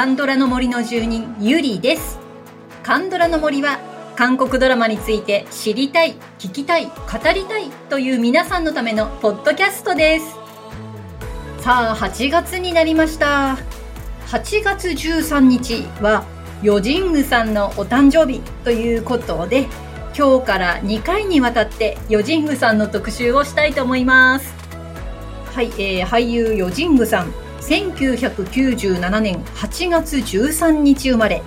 カンドラの森の住人ゆりです。カンドラの森は韓国ドラマについて知りたい聞きたい語りたいという皆さんのためのポッドキャストです。さあ8月になりました。8月13日はヨジングさんのお誕生日ということで今日から2回にわたってヨジングさんの特集をしたいと思います。はい、えー、俳優ヨジングさん。1997年8月13日生まれ、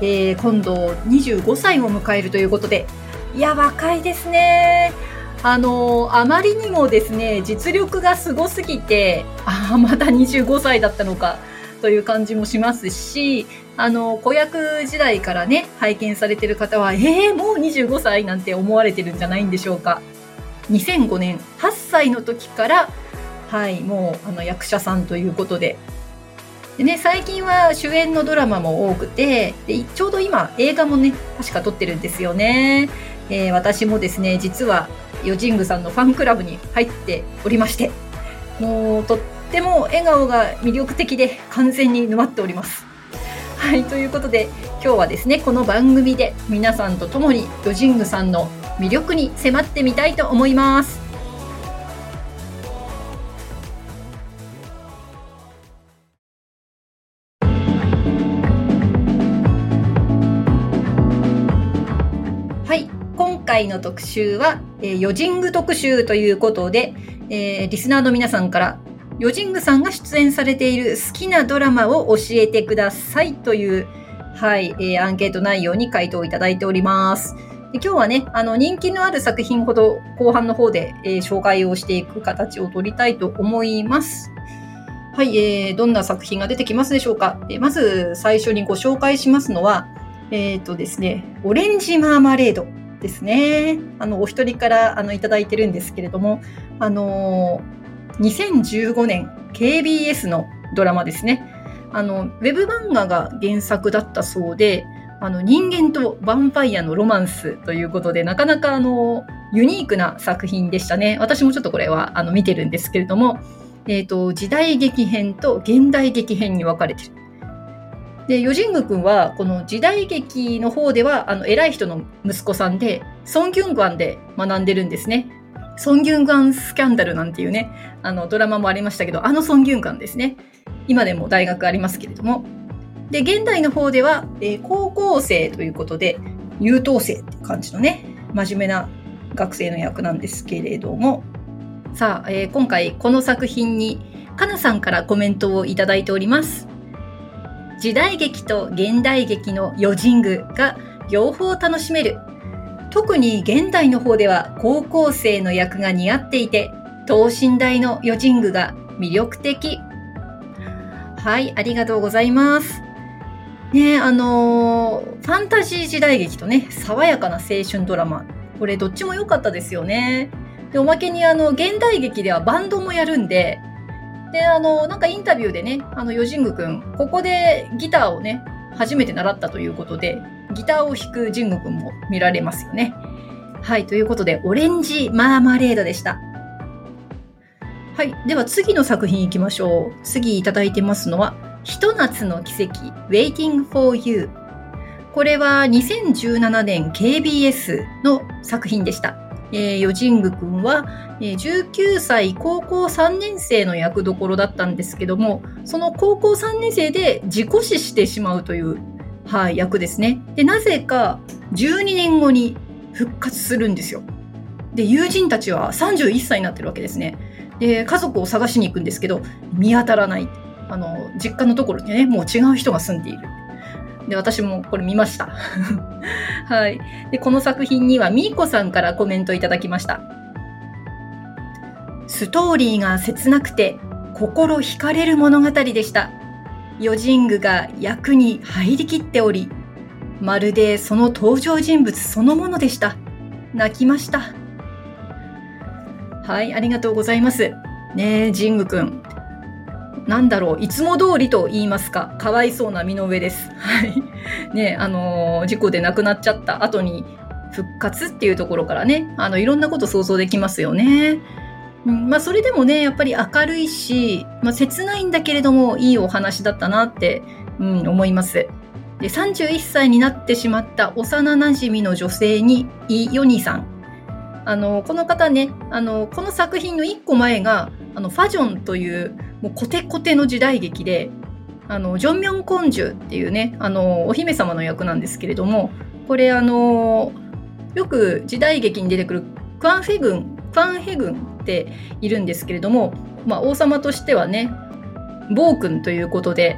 えー、今度25歳を迎えるということで。いや若いですね。あのあまりにもですね実力がすごすぎてああまだ25歳だったのかという感じもしますしあの子役時代からね拝見されてる方はえー、もう25歳なんて思われてるんじゃないんでしょうか。2005年8歳の時からはいもうあの役者さんということで。でね、最近は主演のドラマも多くてでちょうど今映画もね確か撮ってるんですよね、えー、私もですね実はヨジングさんのファンクラブに入っておりましてもうとっても笑顔が魅力的で完全に沼っております。はいということで今日はですねこの番組で皆さんと共にヨジングさんの魅力に迫ってみたいと思います。回の特集は、えー、ヨジング特集ということで、えー、リスナーの皆さんからヨジングさんが出演されている好きなドラマを教えてくださいという、はい、えー、アンケート内容に回答いただいております。で今日はね、あの人気のある作品ほど後半の方で、えー、紹介をしていく形を取りたいと思います。はい、えー、どんな作品が出てきますでしょうか。え、まず最初にご紹介しますのは、えっ、ー、とですね、オレンジマーマレードですね。あの、お一人からあのいただいてるんですけれども、あの、2015年 KBS のドラマですね。あの、ウェブ漫画が原作だったそうで、あの、人間とヴァンパイアのロマンスということで、なかなかあの、ユニークな作品でしたね。私もちょっとこれはあの見てるんですけれども、えっ、ー、と、時代劇編と現代劇編に分かれてる。で、ヨジング君は、この時代劇の方では、あの、偉い人の息子さんで、ソン・ギュンガンで学んでるんですね。ソン・ギュンガンスキャンダルなんていうね、あの、ドラマもありましたけど、あのソン・ギュンガンですね。今でも大学ありますけれども。で、現代の方では、えー、高校生ということで、優等生って感じのね、真面目な学生の役なんですけれども、さあ、えー、今回この作品に、かなさんからコメントをいただいております。時代劇と現代劇の余人具が両方楽しめる。特に現代の方では高校生の役が似合っていて、等身大の余人具が魅力的。はい、ありがとうございます。ねあのー、ファンタジー時代劇とね、爽やかな青春ドラマ。これどっちも良かったですよね。で、おまけにあの、現代劇ではバンドもやるんで、で、あの、なんかインタビューでね、あの、ヨジング君、ここでギターをね、初めて習ったということで、ギターを弾くジング君も見られますよね。はい、ということで、オレンジマーマレードでした。はい、では次の作品いきましょう。次いただいてますのは、ひと夏の奇跡、Waiting for You。これは2017年 KBS の作品でした。えー、ヨジング君は、えー、19歳高校3年生の役どころだったんですけども、その高校3年生で自己死してしまうという、はい、役ですね。で、なぜか12年後に復活するんですよ。で、友人たちは31歳になってるわけですね。で、家族を探しに行くんですけど、見当たらない。あの、実家のところにね、もう違う人が住んでいる。で、私もこれ見ました。はい。で、この作品にはみーこさんからコメントいただきました。ストーリーが切なくて心惹かれる物語でした。ヨジングが役に入りきっており、まるでその登場人物そのものでした。泣きました。はい、ありがとうございます。ねえ、ジングくん。なんだろう、いつも通りと言いますか、かわいそうな身の上です。はい。ね、あのー、事故で亡くなっちゃった後に復活っていうところからね、あの、いろんなこと想像できますよね。うんまあ、それでもね、やっぱり明るいし、まあ、切ないんだけれども、いいお話だったなって、うん、思います。で、31歳になってしまった幼馴染の女性に、イ・ヨニさん。あの、この方ね、あの、この作品の1個前が、あの、ファジョンという、もうコテコテの時代劇で、あの、ジョンミョン・コンジュっていうね、あの、お姫様の役なんですけれども、これあの、よく時代劇に出てくるクアンフェ軍、ファンヘ軍っているんですけれども、まあ、王様としてはね、暴君ということで、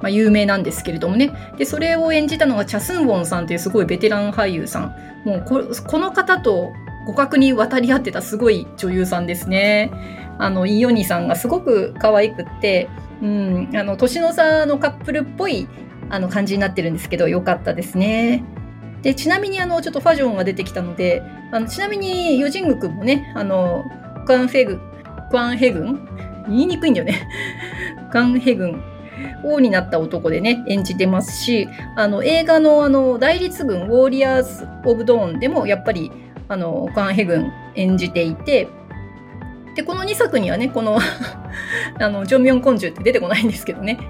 まあ、有名なんですけれどもね。で、それを演じたのがチャスンウォンさんというすごいベテラン俳優さん。もう、この方と互角に渡り合ってたすごい女優さんですね。あの、イ・ヨニさんがすごく可愛くって、うん、あの、年の差のカップルっぽいあの感じになってるんですけど、良かったですね。で、ちなみにあの、ちょっとファジョンが出てきたので、あのちなみにヨジング君もね、あの、クアンフェグ、クアンヘ軍言いにくいんだよね。クアンヘ軍王になった男でね、演じてますし、あの、映画のあの、大律軍、ウォーリアーズ・オブ・ドーンでも、やっぱり、あの、カンヘ軍演じていて、で、この2作にはね、この あの、ジョンミョン・コンジュって出てこないんですけどね。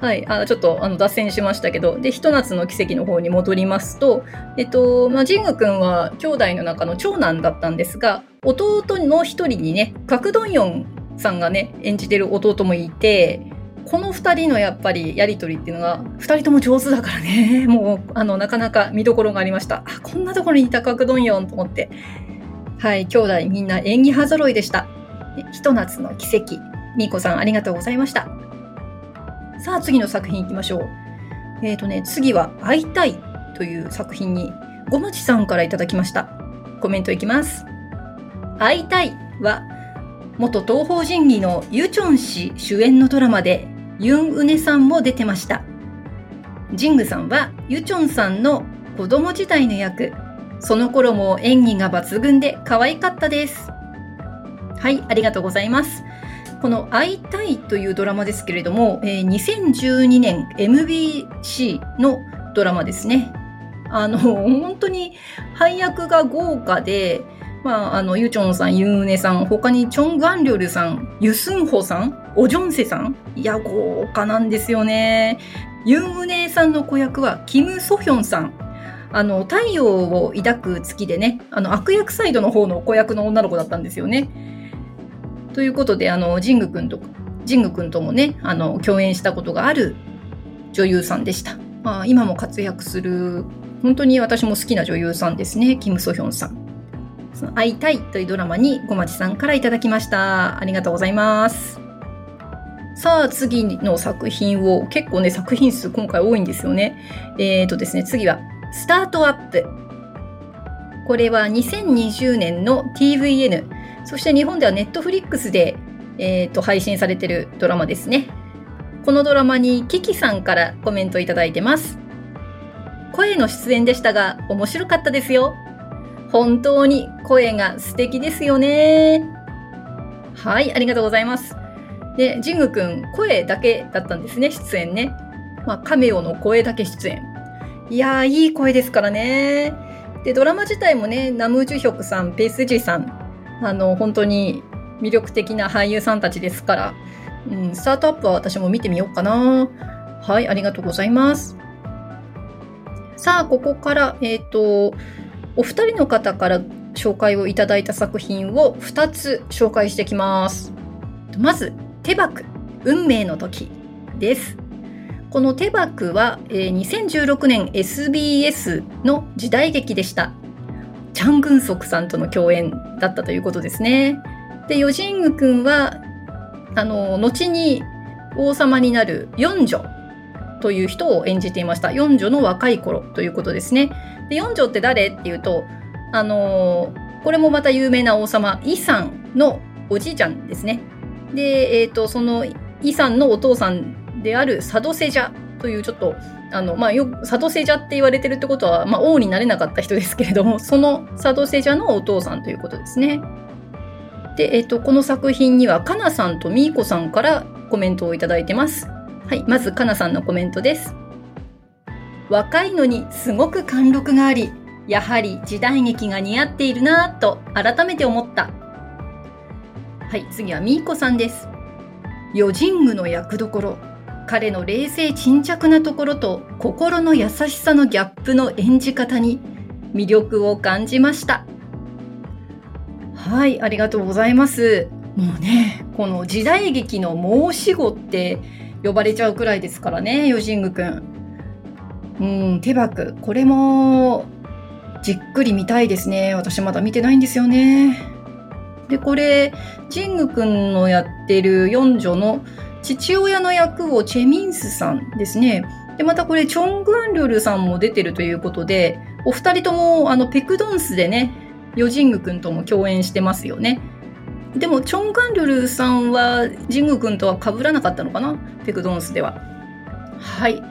はい、あちょっとあの脱線しましたけど、で、ひと夏の奇跡の方に戻りますと、えっと、まあ、ジング君は兄弟の中の長男だったんですが、弟の一人にね、カクドンヨンさんがね、演じてる弟もいて、この2人のやっぱりやり取りっていうのが2人とも上手だからね。もうあのなかなか見どころがありました。あこんなところにいた角どんよんと思って。はい兄弟みんな演技派揃いでした。ひと夏の奇跡。みーこさんありがとうございました。さあ次の作品いきましょう。えっ、ー、とね次は「会いたい」という作品にごまちさんからいただきました。コメントいきます。会いたいは元東方神技のユチョン氏主演のドラマでユン・ウネさんも出てました。ジングさんはユチョンさんの子供時代の役、その頃も演技が抜群で可愛かったです。はい、ありがとうございます。この会いたいというドラマですけれども、えー、2012年 MBC のドラマですね。あの、本当に配役が豪華で、まあ、あの、ユチョンさん、ユーネさん、他にチョン・ガンリョルさん、ユスンホさん、オジョンセさん。いや、豪華なんですよね。ユンウネさんの子役は、キム・ソヒョンさん。あの、太陽を抱く月でね、あの、悪役サイドの方の子役の女の子だったんですよね。ということで、あの、ジング君と、ジング君ともね、あの、共演したことがある女優さんでした。まあ、今も活躍する、本当に私も好きな女優さんですね、キム・ソヒョンさん。その会いたいというドラマに小町さんからいただきました。ありがとうございます。さあ、次の作品を、結構ね、作品数今回多いんですよね。えっ、ー、とですね、次は、スタートアップ。これは2020年の TVN、そして日本ではネットフリックスで、えーと、配信されてるドラマですね。このドラマにキキさんからコメントいただいてます。声の出演でしたが、面白かったですよ。本当に声が素敵ですよね。はい、ありがとうございます。で、ジングくん、声だけだったんですね、出演ね。まあ、カメオの声だけ出演。いやー、いい声ですからね。で、ドラマ自体もね、ナムジュヒョクさん、ペースジさん、あの、本当に魅力的な俳優さんたちですから、うん、スタートアップは私も見てみようかな。はい、ありがとうございます。さあ、ここから、えっ、ー、と、お二人の方から紹介をいただいた作品を2つ紹介してきます。まず、手箱、運命の時です。この手箱は、えー、2016年 SBS の時代劇でした。チャン・グンソクさんとの共演だったということですね。で、ヨジング君は、あの、後に王様になる四女という人を演じていました。四女の若い頃ということですね。で四女って誰っていうと、あの、これもまた有名な王様、イさんのおじいちゃんですね。で、えっ、ー、と、そのイさんのお父さんであるサドセジャというちょっと、あの、まあ、よサドセジャって言われてるってことは、まあ、王になれなかった人ですけれども、そのサドセジャのお父さんということですね。で、えっ、と、この作品には、かなさんとみーこさんからコメントをいいてます。はい、まず、かなさんのコメントです。若いのにすごく貫禄があり、やはり時代劇が似合っているなぁと改めて思った。はい、次はみーこさんです。ヨジングの役どころ。彼の冷静沈着なところと心の優しさのギャップの演じ方に魅力を感じました。はい、ありがとうございます。もうね、この時代劇の申し子って呼ばれちゃうくらいですからね、ヨジングくん。うん、手箱。これも、じっくり見たいですね。私まだ見てないんですよね。で、これ、ジングくんのやってる四女の父親の役をチェミンスさんですね。で、またこれ、チョン・グアンリョルさんも出てるということで、お二人とも、あの、ペクドンスでね、ヨジングくんとも共演してますよね。でも、チョン・グアンリョルさんは、ジングくんとは被らなかったのかな？ペクドンスでは。はい。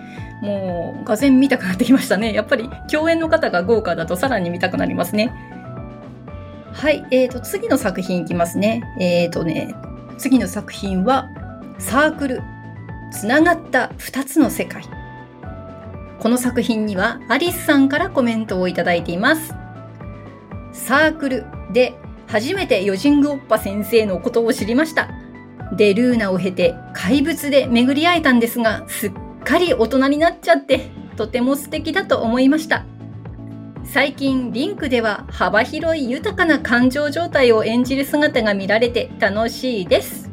もう、がぜ見たくなってきましたね。やっぱり、共演の方が豪華だとさらに見たくなりますね。はい。えーと、次の作品いきますね。えーとね、次の作品は、サークル。つながった2つの世界。この作品にはアリスさんからコメントをいただいています。サークルで初めてヨジングオッパ先生のことを知りました。で、ルーナを経て怪物で巡り会えたんですが、すっかり大人になっちゃって、とても素敵だと思いました。最近、リンクでは幅広い豊かな感情状態を演じる姿が見られて楽しいです。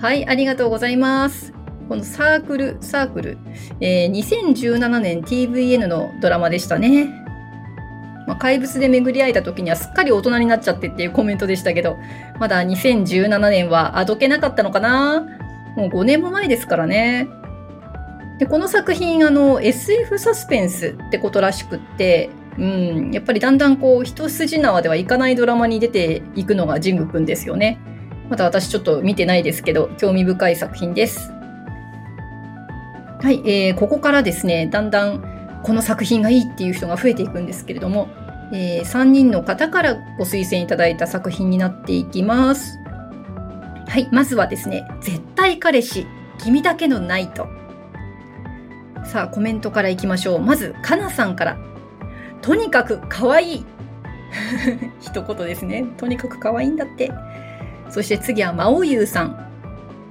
はい、ありがとうございます。このサークル、サークル、えー2017年 TVN のドラマでしたね。まあ、怪物で巡り会えた時にはすっかり大人になっちゃってっていうコメントでしたけど、まだ2017年はあどけなかったのかなもう5年も前ですからね。で、この作品、あの、SF サスペンスってことらしくって、うん、やっぱりだんだんこう、一筋縄ではいかないドラマに出ていくのがジングくんですよね。まだ私ちょっと見てないですけど、興味深い作品です。はい、えーここからですね、だんだんこの作品がいいっていう人が増えていくんですけれども、え3人の方からご推薦いただいた作品になっていきます。はい、まずはですね、絶対彼氏、君だけのナイト。さあ、コメントからいきましょう。まず、かなさんから。とにかく可愛い。一言ですね。とにかく可愛いんだって。そして次は、まおゆうさん。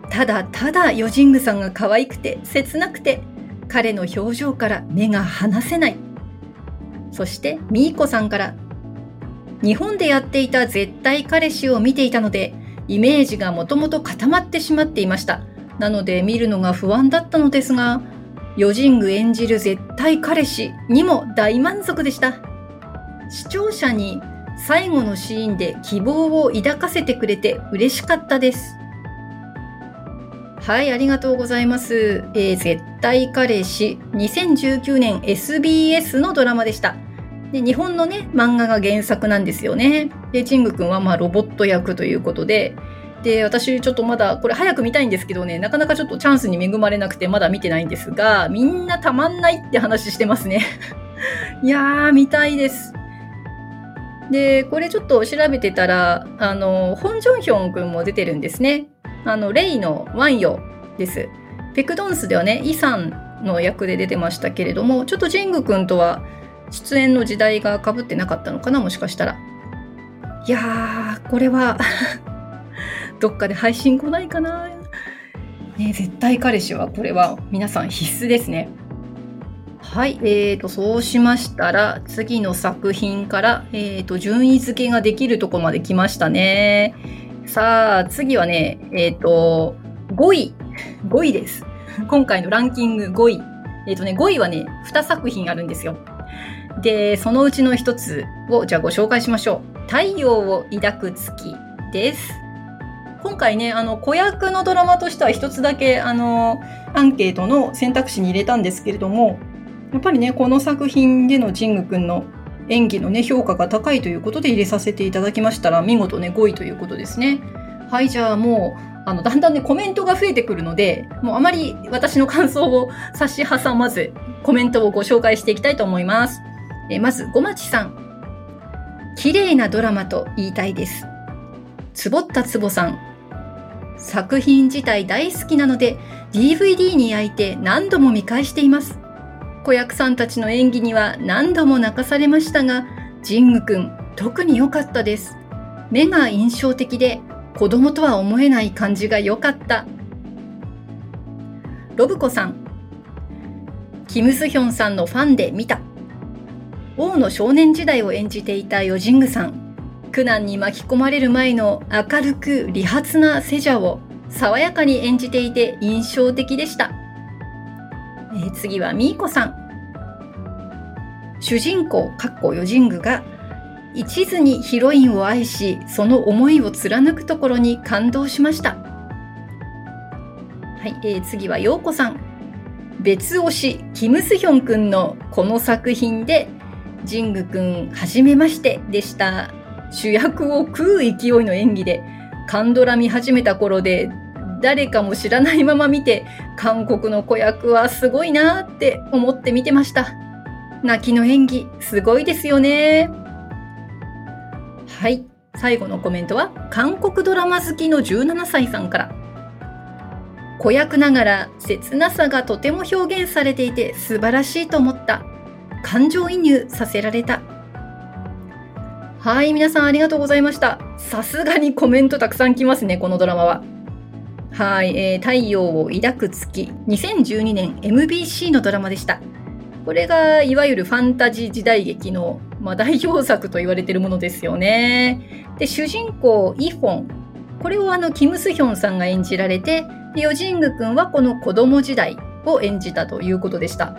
ただただヨジングさんが可愛くて切なくて彼の表情から目が離せない。そしてみーこさんから日本でやっていた絶対彼氏を見ていたのでイメージがもともと固まってしまっていました。なので見るのが不安だったのですがヨジング演じる絶対彼氏にも大満足でした。視聴者に最後のシーンで希望を抱かせてくれて嬉しかったですはい、ありがとうございます。えー絶対彼氏、2019年 SBS のドラマでした。で日本のね、漫画が原作なんですよね。で、チングくんはまあロボット役ということで、で、私ちょっとまだ、これ早く見たいんですけどね、なかなかちょっとチャンスに恵まれなくてまだ見てないんですが、みんなたまんないって話してますね。いやー、見たいです。で、これちょっと調べてたら、あの、ホン・ジョンヒョンくんも出てるんですね。あの、レイのワンヨです。ペクドンスではね、イさんの役で出てましたけれども、ちょっとジング君とは出演の時代が被ってなかったのかな、もしかしたら。いやー、これは、どっかで配信来ないかな。ね、絶対彼氏は、これは皆さん必須ですね。はい、えーと、そうしましたら、次の作品から、えーと、順位付けができるとこまで来ましたね。さあ、次はね、えっ、と、5位。5位です。今回のランキング5位。えっ、とね、5位はね、2作品あるんですよ。で、そのうちの1つを、じゃあご紹介しましょう。太陽を抱く月です。今回ね、あの、子役のドラマとしては1つだけ、あの、アンケートの選択肢に入れたんですけれども、やっぱりね、この作品でのジング君の演技のね、評価が高いということで入れさせていただきましたら、見事ね、5位ということですね。はい、じゃあもう、あの、だんだんね、コメントが増えてくるので、もうあまり私の感想を差し挟まず、コメントをご紹介していきたいと思います。えまず、ごまちさん。綺麗なドラマと言いたいです。つぼったつぼさん。作品自体大好きなので、DVD に焼いて何度も見返しています。子役さんたちの演技には何度も泣かされましたが、ジングくん、特に良かったです。目が印象的で、子供とは思えない感じが良かった。ロブコさん。キム・スヒョンさんのファンで見た。王の少年時代を演じていたヨジングさん。苦難に巻き込まれる前の明るく利発なセジャを爽やかに演じていて印象的でした。えー、次はミーコさん。主人公、かっこヨジングが一途にヒロインを愛し、その思いを貫くところに感動しました。はい、えー、次はヨーコさん。別推し、キム・スヒョンくんのこの作品で、ジングくん、はじめましてでした。主役を食う勢いの演技で、カンドラ見始めた頃で、誰かも知らないまま見て、韓国の子役はすごいなって思って見てました。泣きの演技、すごいですよね。はい。最後のコメントは、韓国ドラマ好きの17歳さんから。子役ながら切なさがとても表現されていて素晴らしいと思った。感情移入させられた。はい、皆さんありがとうございました。さすがにコメントたくさん来ますね、このドラマは。はい、えー、太陽を抱く月、2012年 MBC のドラマでした。これがいわゆるファンタジー時代劇の、まあ、代表作と言われているものですよね。で主人公イホンこれをあのキム・スヒョンさんが演じられてでヨジング君はこの子供時代を演じたということでした。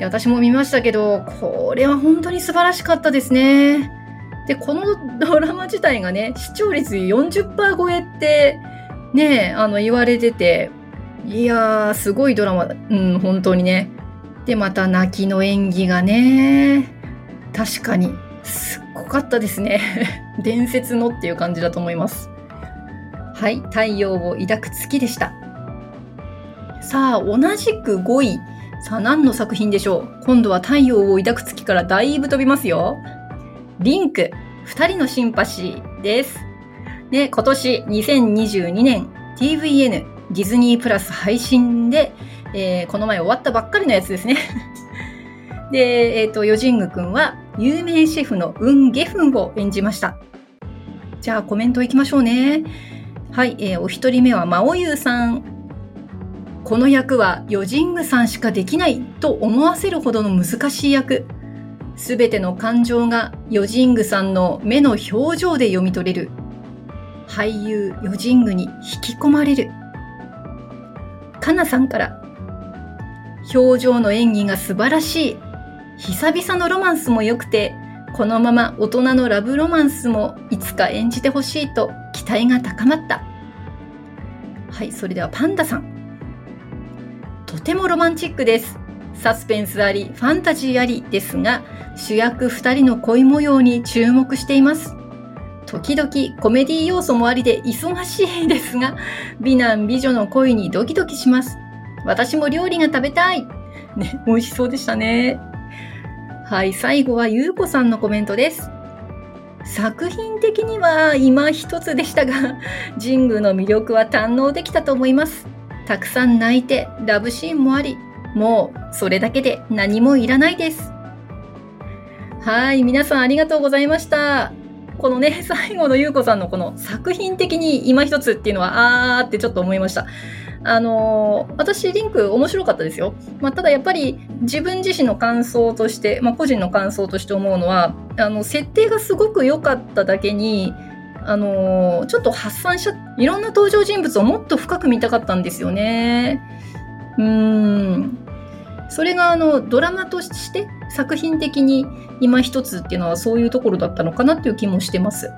私も見ましたけどこれは本当に素晴らしかったですね。でこのドラマ自体がね視聴率40%超えってねあの言われてていやーすごいドラマうん本当にねで、また泣きの演技がね、確かにすっごかったですね。伝説のっていう感じだと思います。はい、太陽を抱く月でした。さあ、同じく5位。さあ、何の作品でしょう？今度は太陽を抱く月からだいぶ飛びますよ。リンク、二人のシンパシーです。ね、今年2022年 TVN ディズニープラス配信でえー、この前終わったばっかりのやつですね。で、えっ、ー、と、ヨジング君は有名シェフのウン・ゲフンを演じました。じゃあコメントいきましょうね。はい、えー、お一人目はマオユーさん。この役はヨジングさんしかできないと思わせるほどの難しい役。すべての感情がヨジングさんの目の表情で読み取れる。俳優ヨジングに引き込まれる。かなさんから表情の演技が素晴らしい。久々のロマンスも良くて、このまま大人のラブロマンスもいつか演じてほしいと期待が高まった。はい、それではパンダさん。とてもロマンチックです。サスペンスあり、ファンタジーありですが、主役2人の恋模様に注目しています。時々コメディ要素もありで忙しいですが、美男美女の恋にドキドキします。私も料理が食べたい。ね、美味しそうでしたね。はい、最後はゆうこさんのコメントです。作品的には今一つでしたが、神宮の魅力は堪能できたと思います。たくさん泣いて、ラブシーンもあり、もうそれだけで何もいらないです。はい、皆さんありがとうございました。このね、最後のゆうこさんのこの作品的に今一つっていうのは、あーってちょっと思いました。あのー、私、リンク面白かったですよ。まあ、ただやっぱり自分自身の感想として、まあ、個人の感想として思うのは、あの、設定がすごく良かっただけに、あのー、ちょっと発散しちゃいろんな登場人物をもっと深く見たかったんですよね。うん。それがあのドラマとして作品的に今一つっていうのはそういうところだったのかなっていう気もしてます。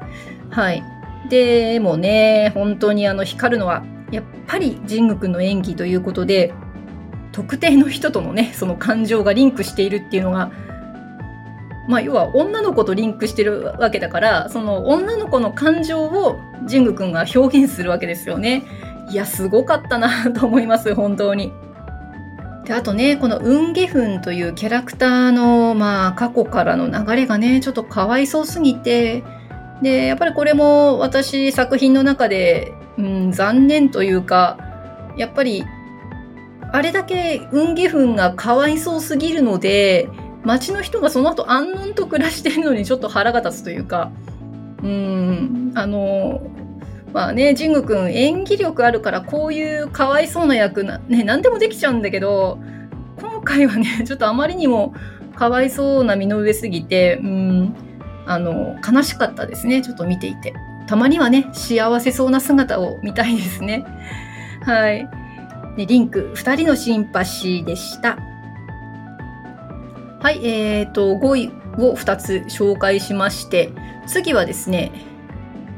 はい。でもね、本当にあの光るのはやっぱり神宮くんの演技ということで特定の人とのねその感情がリンクしているっていうのがまあ要は女の子とリンクしてるわけだからその女の子の感情を神宮くんが表現するわけですよね。いやすごかったなと思います本当に。であとねこのウン・ゲフンというキャラクターの、まあ、過去からの流れがねちょっとかわいそうすぎてでやっぱりこれも私作品の中でうん、残念というか、やっぱり、あれだけ運ゲフンがかわいそうすぎるので、街の人がその後安穏と暮らしてるのにちょっと腹が立つというか、うん、あの、まあね、ジング君演技力あるからこういうかわいそうな役な、ね、何でもできちゃうんだけど、今回はね、ちょっとあまりにもかわいそうな身の上すぎて、うん、あの、悲しかったですね、ちょっと見ていて。たまにはね、幸せそうな姿を見たいですね。はい。でリンク、2人のシンパシーでした。はい、えーと、5位を2つ紹介しまして、次はですね、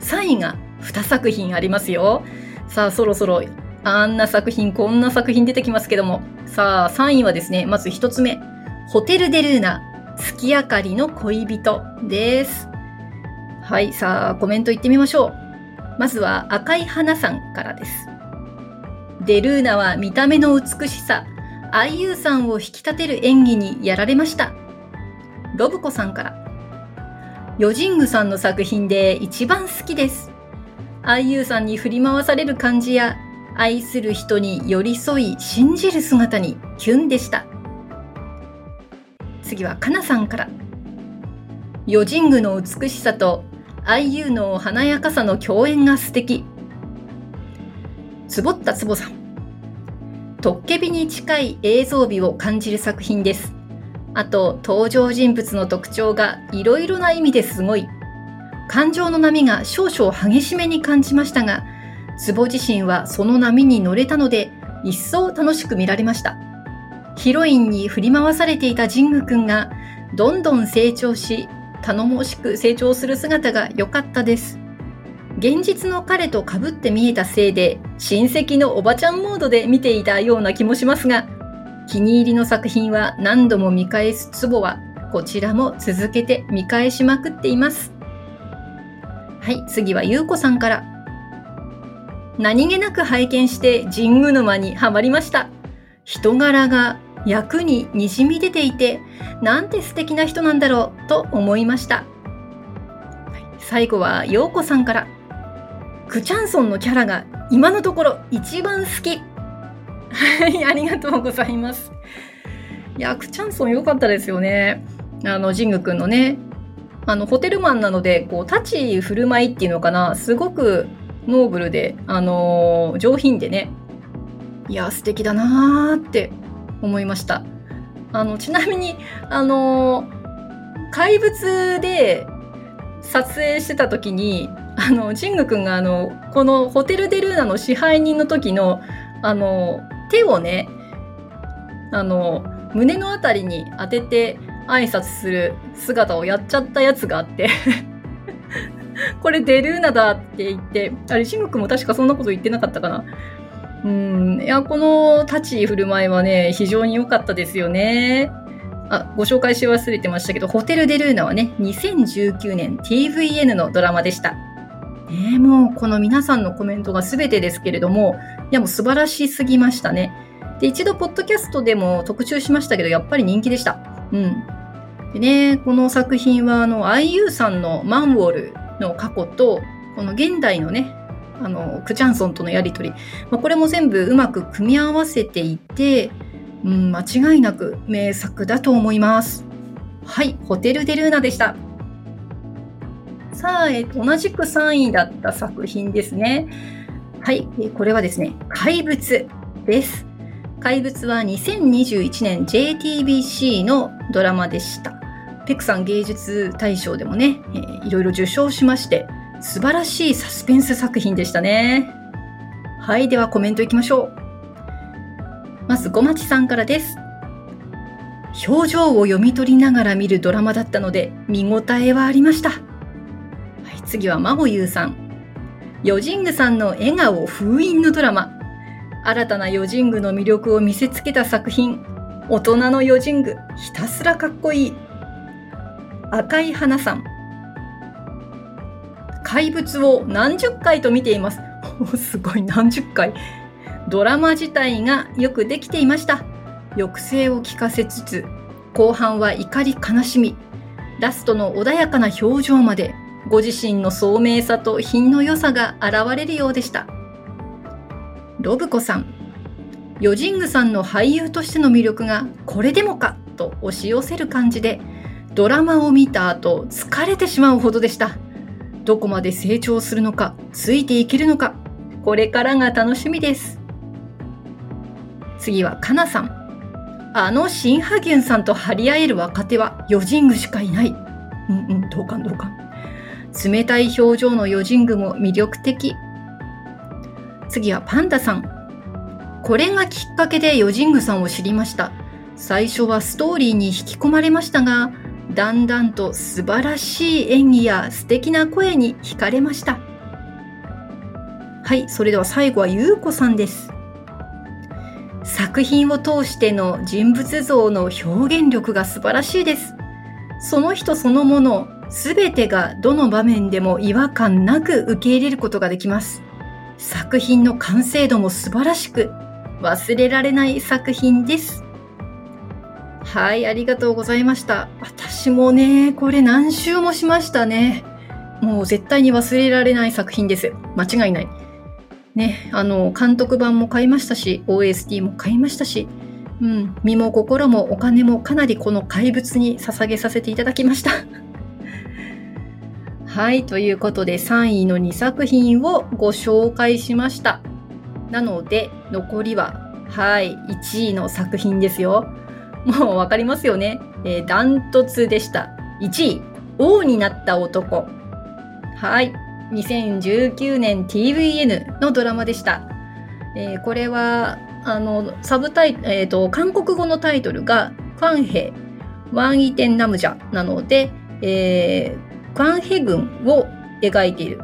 3位が2作品ありますよ。さあ、そろそろあんな作品、こんな作品出てきますけども。さあ、3位はですね、まず1つ目。ホテル・デ・ルーナ、月明かりの恋人です。はい、さあ、コメントいってみましょう。まずは赤い花さんからです。デルーナは見た目の美しさ、IU さんを引き立てる演技にやられました。ロブコさんから。ヨジングさんの作品で一番好きです。IU さんに振り回される感じや、愛する人に寄り添い信じる姿にキュンでした。次はかなさんから。ヨジングの美しさと IU の華やかさの共演が素敵。つぼったつぼさん。トッケビに近い映像美を感じる作品です。あと、登場人物の特徴がいろいろな意味ですごい。感情の波が少々激しめに感じましたが、ツボ自身はその波に乗れたので、一層楽しく見られました。ヒロインに振り回されていたジング君が、どんどん成長し、頼もしく成長する姿が良かったです。現実の彼と被って見えたせいで、親戚のおばちゃんモードで見ていたような気もしますが、気に入りの作品は何度も見返すツボは、こちらも続けて見返しまくっています。はい、次はゆうこさんから。何気なく拝見して神宮沼にはまりました。人柄が役ににじみ出ていて、なんて素敵な人なんだろうと思いました。最後はようこさんから。クチャンソンのキャラが今のところ一番好き。はい、ありがとうございます。いや、クチャンソン良かったですよね。あの、ジング君のね、あのホテルマンなのでこう立ち振る舞いっていうのかなすごくノーブルで、あのー、上品でねいや素敵だなーって思いました。あのちなみにあのー、怪物で撮影してた時にあのジング君があのこのホテル・デ・ルーナの支配人の時のあの手をねあの胸の辺りに当てて挨拶する姿をやっちゃったやつがあって これデルーナだって言って、あれ、シム君も確かそんなこと言ってなかったかな。うん、いや、この立ち振る舞いはね、非常に良かったですよね。あ、ご紹介し忘れてましたけど、ホテル・デルーナはね、2019年 TVN のドラマでした。ね、もうこの皆さんのコメントが全てですけれども、いやもう素晴らしすぎましたね。で、一度ポッドキャストでも特集しましたけど、やっぱり人気でした。うん。でね、この作品はあの IU さんのマンウォルの過去と、この現代のね、あの、クチャンソンとのやりとり、まあ、これも全部うまく組み合わせていて、うん、間違いなく名作だと思います。はい、ホテル・デ・ルーナでした。さあ、えっと、同じく3位だった作品ですね。はい、これはですね、怪物です。怪物は2021年 JTBC のドラマでした。ペクさん芸術大賞でもね、えー、いろいろ受賞しまして、素晴らしいサスペンス作品でしたね。はい、ではコメントいきましょう。まず、ごまちさんからです。表情を読み取りながら見るドラマだったので、見応えはありました。はい、次は、まほゆうさん。ヨジングさんの笑顔封印のドラマ。新たなヨジングの魅力を見せつけた作品。大人のヨジング、ひたすらかっこいい。赤い花さん。怪物を何十回と見ています。すごい、何十回。ドラマ自体がよくできていました。抑制を効かせつつ、後半は怒り悲しみ、ラストの穏やかな表情まで、ご自身の聡明さと品の良さが現れるようでした。ロブコさん。ヨジングさんの俳優としての魅力がこれでもかと押し寄せる感じで、ドラマを見た後、疲れてしまうほどでした。どこまで成長するのか、ついていけるのか、これからが楽しみです。次はかなさん。あのシンハギュンさんと張り合える若手はヨジングしかいない。うんうん、同感同感。冷たい表情のヨジングも魅力的。次はパンダさん。これがきっかけでヨジングさんを知りました。最初はストーリーに引き込まれましたが、だんだんと素晴らしい演技や素敵な声に惹かれました。はい、それでは最後はゆうこさんです。作品を通しての人物像の表現力が素晴らしいです。その人そのもの、すべてがどの場面でも違和感なく受け入れることができます。作品の完成度も素晴らしく、忘れられない作品です。はい、ありがとうございました。私もね、これ何周もしましたね。もう絶対に忘れられない作品です。間違いない。ね、あの、監督版も買いましたし、OST も買いましたし、うん、身も心もお金もかなりこの怪物に捧げさせていただきました。はい、ということで3位の2作品をご紹介しました。なので、残りは、はい、1位の作品ですよ。もうわかりますよね。えー、ダントツでした。1位、王になった男。はい。2019年 TVN のドラマでした。えー、これは、あの、サブタイ、えっ、ー、と、韓国語のタイトルが、クァンヘ、ワンイテンナムジャなので、えー、クァンヘ軍を描いている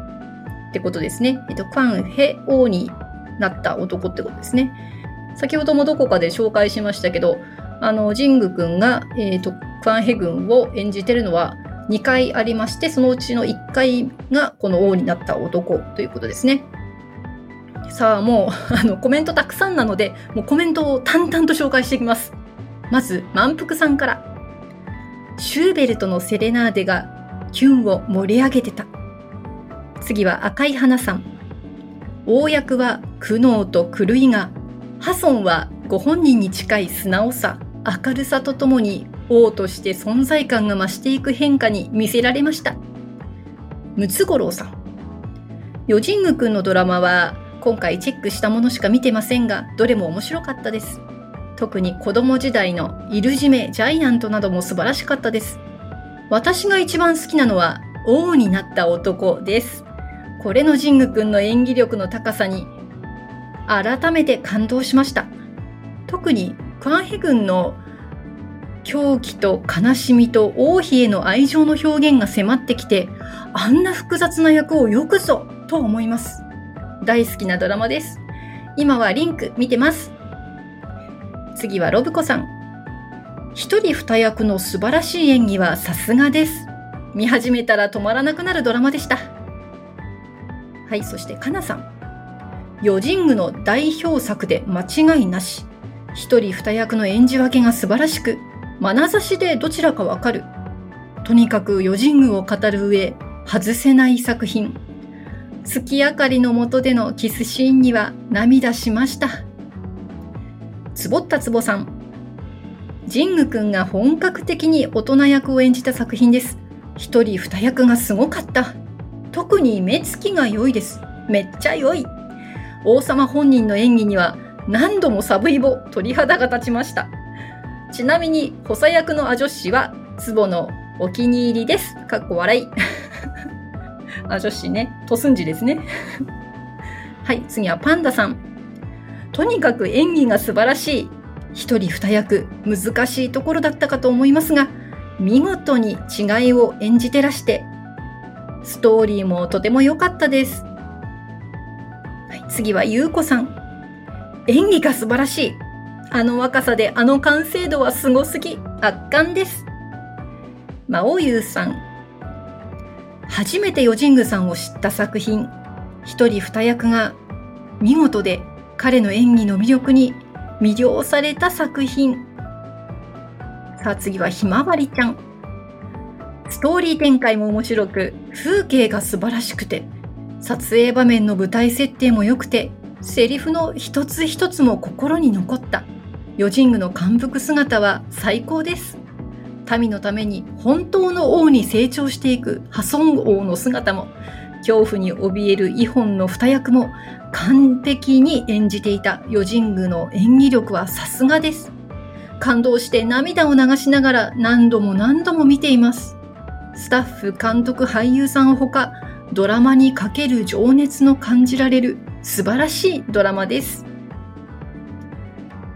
ってことですね。えっ、と、クァンヘ王になった男ってことですね。先ほどもどこかで紹介しましたけど、あの、ジング君が、えっ、と、クァンヘ軍を演じてるのは2回ありまして、そのうちの1回がこの王になった男ということですね。さあ、もう、あの、コメントたくさんなので、もうコメントを淡々と紹介していきます。まず、満腹さんから。シューベルトのセレナーデがキュンを盛り上げてた。次は赤い花さん。大役は苦悩と狂いが、ハソンはご本人に近い素直さ、明るさとともに王として存在感が増していく変化に見せられました。ムツゴロウさん。ヨジング君のドラマは今回チェックしたものしか見てませんが、どれも面白かったです。特に子供時代のイルジメ、ジャイアントなども素晴らしかったです。私が一番好きなのは王になった男です。これのジング君の演技力の高さに改めて感動しました。特にクアンヘ軍の狂気と悲しみと王妃への愛情の表現が迫ってきて、あんな複雑な役をよくぞと思います。大好きなドラマです。今はリンク見てます。次はロブコさん。一人二役の素晴らしい演技はさすがです。見始めたら止まらなくなるドラマでした。はい、そしてかなさん。ヨジングの代表作で間違いなし。一人二役の演じ分けが素晴らしく、眼差しでどちらかわかる。とにかくヨジングを語る上、外せない作品。月明かりの下でのキスシーンには涙しました。つぼったつぼさん。ジング君が本格的に大人役を演じた作品です。一人二役がすごかった。特に目つきが良いです。めっちゃ良い。王様本人の演技には何度もサブイボ鳥肌が立ちました。ちなみに補佐役のアジョッシはツボのお気に入りです。かっこ笑い。アジョッシね、トスンジですね。はい、次はパンダさん。とにかく演技が素晴らしい。一人二役、難しいところだったかと思いますが、見事に違いを演じてらして、ストーリーもとても良かったです。はい、次はゆうこさん。演技が素晴らしい。あの若さであの完成度はすごすぎ、圧巻です。魔王優さん。初めてヨジングさんを知った作品。一人二役が見事で彼の演技の魅力に魅了された作品。さあ次はひまわりちゃん。ストーリー展開も面白く、風景が素晴らしくて、撮影場面の舞台設定も良くて、セリフの一つ一つも心に残った。ヨジングの感服姿は最高です。民のために本当の王に成長していく破損王の姿も恐怖に怯えるイホンの二役も完璧に演じていた余神宮の演技力はさすがです。感動して涙を流しながら何度も何度も見ています。スタッフ、監督、俳優さんほか、ドラマにかける情熱の感じられる素晴らしいドラマです。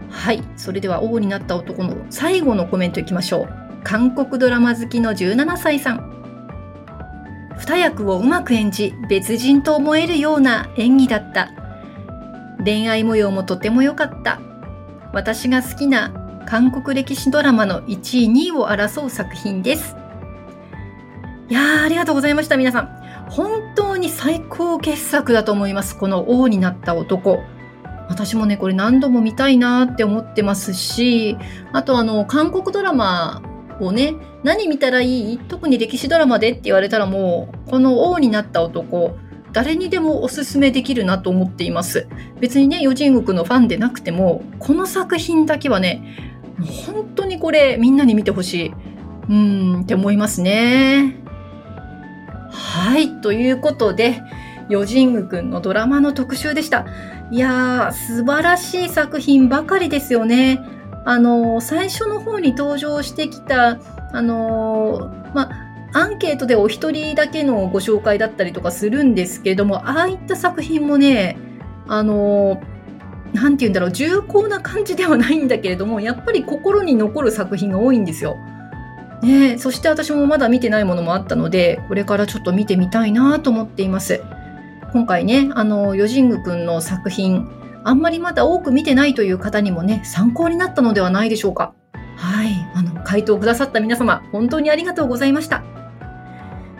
はい。それでは王になった男の最後のコメントいきましょう。韓国ドラマ好きの17歳さん。二役をうまく演じ、別人と思えるような演技だった。恋愛模様もとても良かった。私が好きな韓国歴史ドラマの1位、2位を争う作品です。いやー、ありがとうございました、皆さん。本当に最高傑作だと思います。この王になった男。私もね、これ何度も見たいなって思ってますし、あとあの、韓国ドラマをね、何見たらいい？特に歴史ドラマでって言われたらもう、この王になった男、誰にでもおすすめできるなと思っています。別にね、余神国のファンでなくても、この作品だけはね、本当にこれみんなに見てほしい。うんって思いますね。はい、ということで、余神宮くんのドラマの特集でした。いやー、素晴らしい作品ばかりですよね。あの、最初の方に登場してきた、あの、まアンケートでお一人だけのご紹介だったりとかするんですけれども、ああいった作品もね、あの、なんて言うんだろう、重厚な感じではないんだけれども、やっぱり心に残る作品が多いんですよ。ね、そして私もまだ見てないものもあったので、これからちょっと見てみたいなと思っています。今回ね、あの、ヨジングくんの作品、あんまりまだ多く見てないという方にもね、参考になったのではないでしょうか。はい。あの、回答くださった皆様、本当にありがとうございました。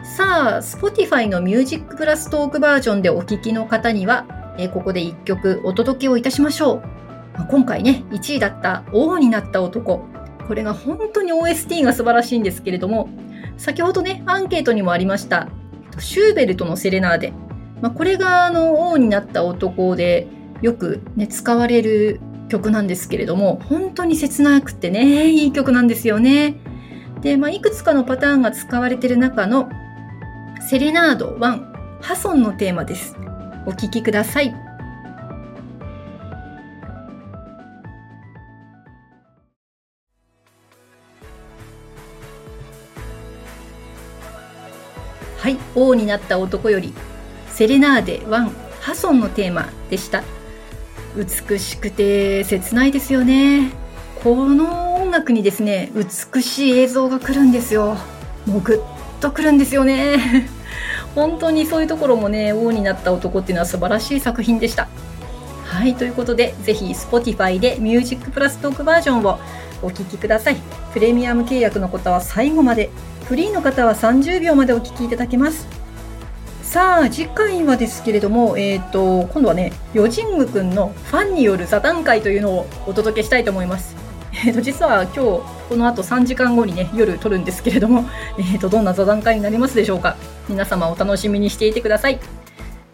さあ、Spotify の Music Plus トークバージョンでお聴きの方には、えここで1曲お届けをいたしましょう。今回ね、1位だった王になった男。これが本当に OST が素晴らしいんですけれども、先ほどね、アンケートにもありました、シューベルトのセレナーデ。まあ、これがあの王になった男でよく、ね、使われる曲なんですけれども、本当に切なくてね、いい曲なんですよね。で、まあ、いくつかのパターンが使われている中のセレナード1、ハソンのテーマです。お聴きください。はい、王になった男より、セレナーデ1、ハソンのテーマでした。美しくて切ないですよね。この音楽にですね、美しい映像が来るんですよ。もうぐっと来るんですよね。本当にそういうところもね、王になった男っていうのは素晴らしい作品でした。はい、ということで、ぜひ Spotify で Music プラストークバージョンをお聴きください。プレミアム契約の方は最後までフリーの方は30秒までお聞きいただけます。さあ、次回はですけれども、え、ー、と、今度はね、ヨジングくんのファンによる座談会というのをお届けしたいと思います。え、ー、と、実は今日、この後3時間後にね、夜撮るんですけれども、えっ、ー、と、どんな座談会になりますでしょうか。皆様お楽しみにしていてください。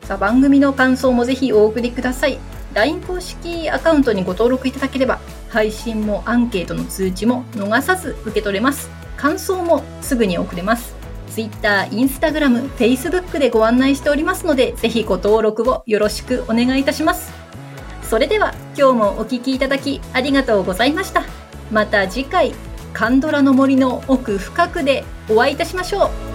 さあ、番組の感想もぜひお送りください。LINE 公式アカウントにご登録いただければ、配信もアンケートの通知も逃さず受け取れます。感想もすぐに送れます。Twitter、Instagram、Facebook でご案内しておりますので、ぜひご登録をよろしくお願いいたします。それでは今日もお聴きいただきありがとうございました。また次回、カンドラの森の奥深くでお会いいたしましょう。